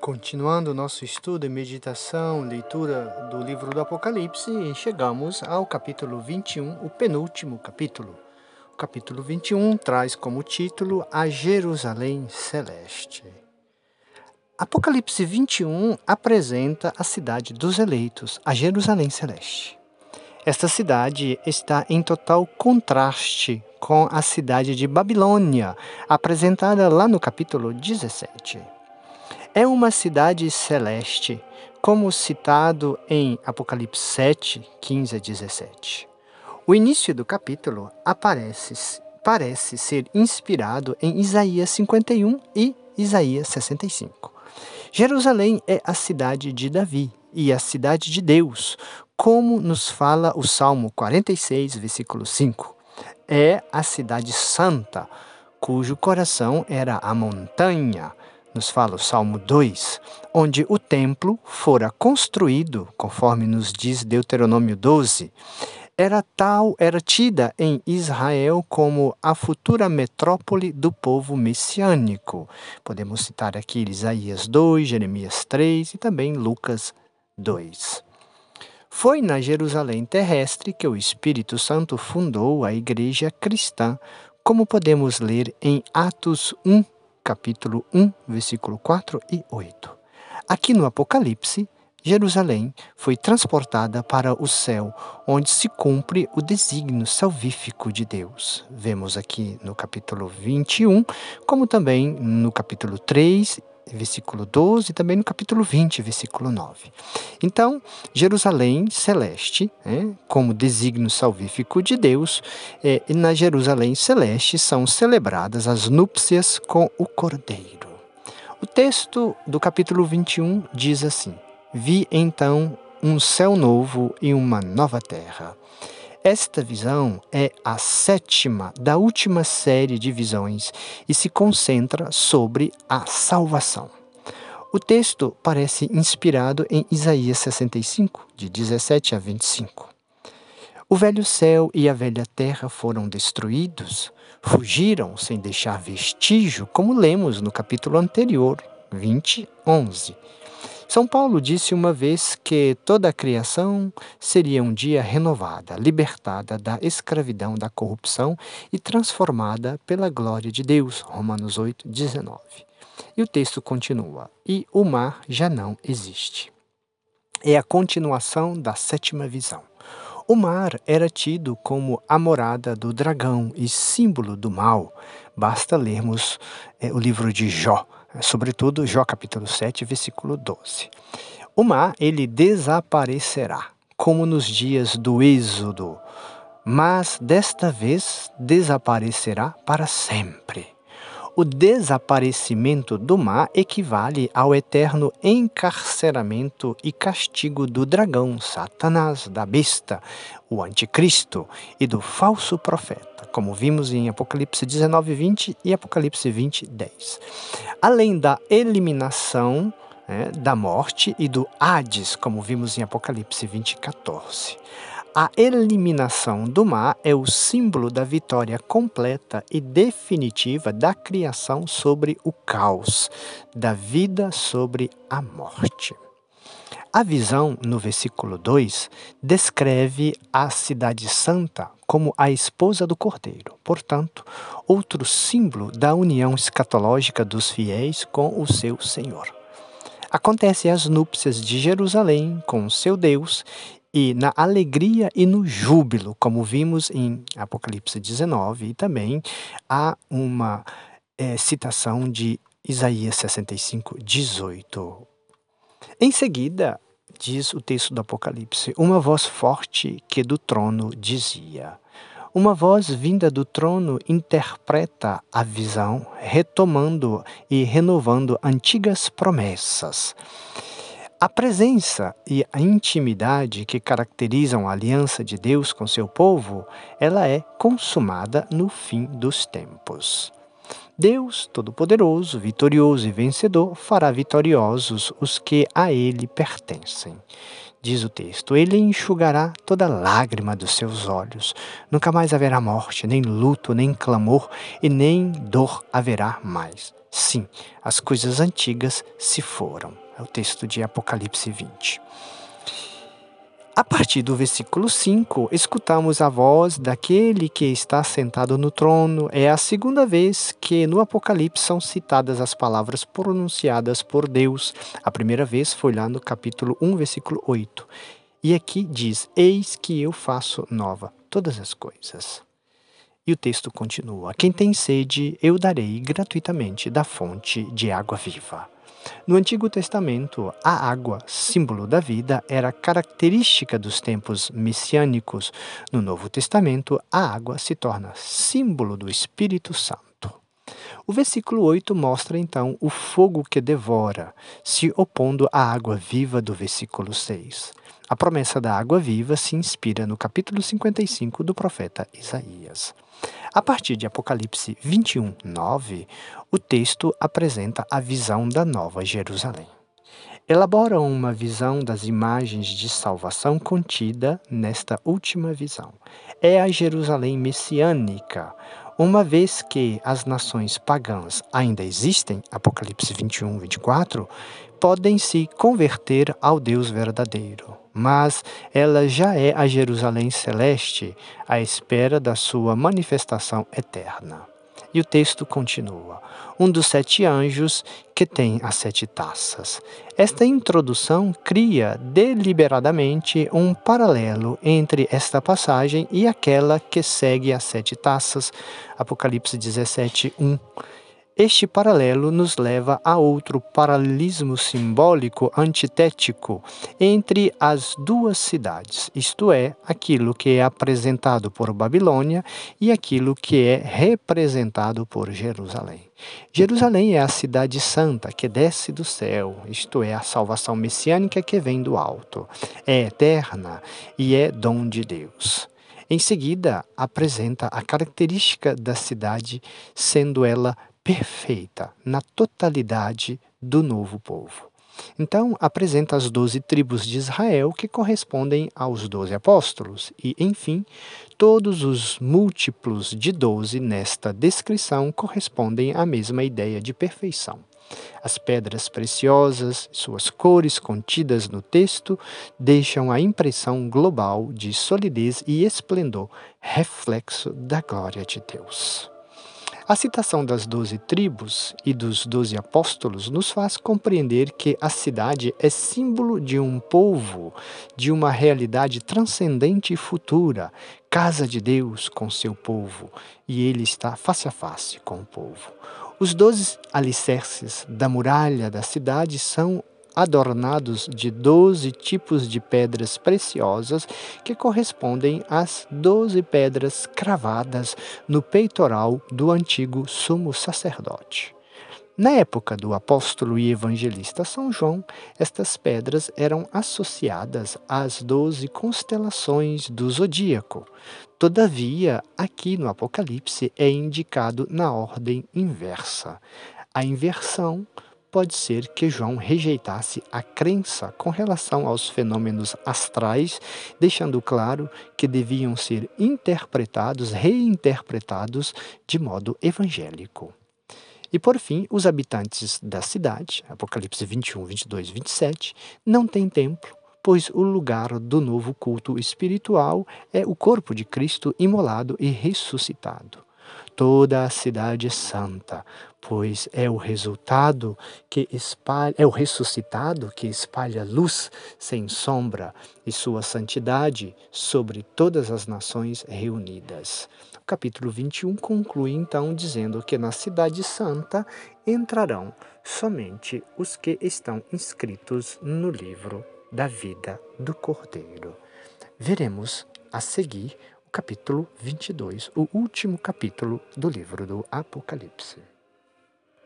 Continuando nosso estudo e meditação, leitura do livro do Apocalipse, chegamos ao capítulo 21, o penúltimo capítulo. O capítulo 21 traz como título A Jerusalém Celeste. Apocalipse 21 apresenta a cidade dos eleitos, a Jerusalém Celeste. Esta cidade está em total contraste com a cidade de Babilônia, apresentada lá no capítulo 17. É uma cidade celeste, como citado em Apocalipse 7, 15 a 17. O início do capítulo aparece, parece ser inspirado em Isaías 51 e Isaías 65. Jerusalém é a cidade de Davi e a cidade de Deus, como nos fala o Salmo 46, versículo 5. É a cidade santa, cujo coração era a montanha, nos fala o Salmo 2, onde o templo fora construído, conforme nos diz Deuteronômio 12. Era tal, era tida em Israel como a futura metrópole do povo messiânico. Podemos citar aqui Isaías 2, Jeremias 3 e também Lucas 2. Foi na Jerusalém terrestre que o Espírito Santo fundou a igreja cristã, como podemos ler em Atos 1, capítulo 1, versículo 4 e 8. Aqui no Apocalipse, Jerusalém foi transportada para o céu, onde se cumpre o desígnio salvífico de Deus. Vemos aqui no capítulo 21, como também no capítulo 3 versículo 12, e também no capítulo 20, versículo 9. Então, Jerusalém celeste, né, como desígnio salvífico de Deus, é, na Jerusalém celeste são celebradas as núpcias com o Cordeiro. O texto do capítulo 21 diz assim: Vi então um céu novo e uma nova terra esta visão é a sétima da última série de visões e se concentra sobre a salvação. O texto parece inspirado em Isaías 65, de 17 a 25. O velho céu e a velha terra foram destruídos, fugiram sem deixar vestígio, como lemos no capítulo anterior, 20, 11. São Paulo disse uma vez que toda a criação seria um dia renovada, libertada da escravidão da corrupção e transformada pela glória de Deus. Romanos 8, 19. E o texto continua: E o mar já não existe. É a continuação da sétima visão. O mar era tido como a morada do dragão e símbolo do mal. Basta lermos é, o livro de Jó, sobretudo Jó capítulo 7, versículo 12. O mar, ele desaparecerá, como nos dias do Êxodo, mas desta vez desaparecerá para sempre. O desaparecimento do mar equivale ao eterno encarceramento e castigo do dragão, Satanás, da besta, o anticristo e do falso profeta, como vimos em Apocalipse 19, 20 e Apocalipse 20, 10. Além da eliminação né, da morte e do Hades, como vimos em Apocalipse 20, 14. A eliminação do mar é o símbolo da vitória completa e definitiva da criação sobre o caos, da vida sobre a morte. A visão, no versículo 2, descreve a Cidade Santa como a esposa do Cordeiro, portanto, outro símbolo da união escatológica dos fiéis com o seu Senhor. Acontecem as núpcias de Jerusalém com seu Deus e na alegria e no júbilo, como vimos em Apocalipse 19, e também há uma é, citação de Isaías 65, 18. Em seguida, diz o texto do Apocalipse, uma voz forte que do trono dizia. Uma voz vinda do trono interpreta a visão, retomando e renovando antigas promessas. A presença e a intimidade que caracterizam a aliança de Deus com seu povo, ela é consumada no fim dos tempos. Deus Todo-Poderoso, vitorioso e vencedor, fará vitoriosos os que a Ele pertencem. Diz o texto: Ele enxugará toda lágrima dos seus olhos. Nunca mais haverá morte, nem luto, nem clamor, e nem dor haverá mais Sim, as coisas antigas se foram. É o texto de Apocalipse 20. A partir do versículo 5, escutamos a voz daquele que está sentado no trono. É a segunda vez que no Apocalipse são citadas as palavras pronunciadas por Deus. A primeira vez foi lá no capítulo 1, versículo 8. E aqui diz: Eis que eu faço nova todas as coisas. E o texto continua: Quem tem sede, eu darei gratuitamente da fonte de água viva. No Antigo Testamento, a água, símbolo da vida, era característica dos tempos messiânicos. No Novo Testamento, a água se torna símbolo do Espírito Santo. O versículo 8 mostra então o fogo que devora, se opondo à água viva do versículo 6. A promessa da água viva se inspira no capítulo 55 do profeta Isaías. A partir de Apocalipse 21, 9, o texto apresenta a visão da Nova Jerusalém. Elabora uma visão das imagens de salvação contida nesta última visão. É a Jerusalém messiânica, uma vez que as nações pagãs ainda existem, Apocalipse 21, 24, podem se converter ao Deus verdadeiro mas ela já é a Jerusalém celeste, à espera da sua manifestação eterna. E o texto continua: um dos sete anjos que tem as sete taças. Esta introdução cria deliberadamente um paralelo entre esta passagem e aquela que segue as sete taças, Apocalipse 17, 1 este paralelo nos leva a outro paralelismo simbólico antitético entre as duas cidades, isto é, aquilo que é apresentado por Babilônia e aquilo que é representado por Jerusalém. Jerusalém é a cidade santa que desce do céu, isto é, a salvação messiânica que vem do alto. É eterna e é dom de Deus. Em seguida, apresenta a característica da cidade, sendo ela perfeita na totalidade do novo povo. Então, apresenta as doze tribos de Israel que correspondem aos doze apóstolos, e, enfim, todos os múltiplos de doze nesta descrição correspondem à mesma ideia de perfeição. As pedras preciosas, suas cores contidas no texto, deixam a impressão global de solidez e esplendor, reflexo da glória de Deus. A citação das doze tribos e dos doze apóstolos nos faz compreender que a cidade é símbolo de um povo, de uma realidade transcendente e futura, casa de Deus com seu povo, e ele está face a face com o povo. Os doze alicerces da muralha da cidade são adornados de doze tipos de pedras preciosas que correspondem às doze pedras cravadas no peitoral do antigo sumo sacerdote. Na época do apóstolo e evangelista São João, estas pedras eram associadas às doze constelações do zodíaco. Todavia, aqui no Apocalipse é indicado na ordem inversa. A inversão pode ser que João rejeitasse a crença com relação aos fenômenos astrais, deixando claro que deviam ser interpretados, reinterpretados de modo evangélico. E por fim, os habitantes da cidade, Apocalipse 21, 22 e 27, não têm templo, pois o lugar do novo culto espiritual é o corpo de Cristo imolado e ressuscitado. Toda a cidade santa, pois é o resultado que espalha, é o ressuscitado que espalha luz sem sombra e sua santidade sobre todas as nações reunidas. O capítulo 21 conclui então dizendo que na cidade santa entrarão somente os que estão inscritos no livro da vida do Cordeiro. Veremos a seguir capítulo 22, o último capítulo do livro do Apocalipse.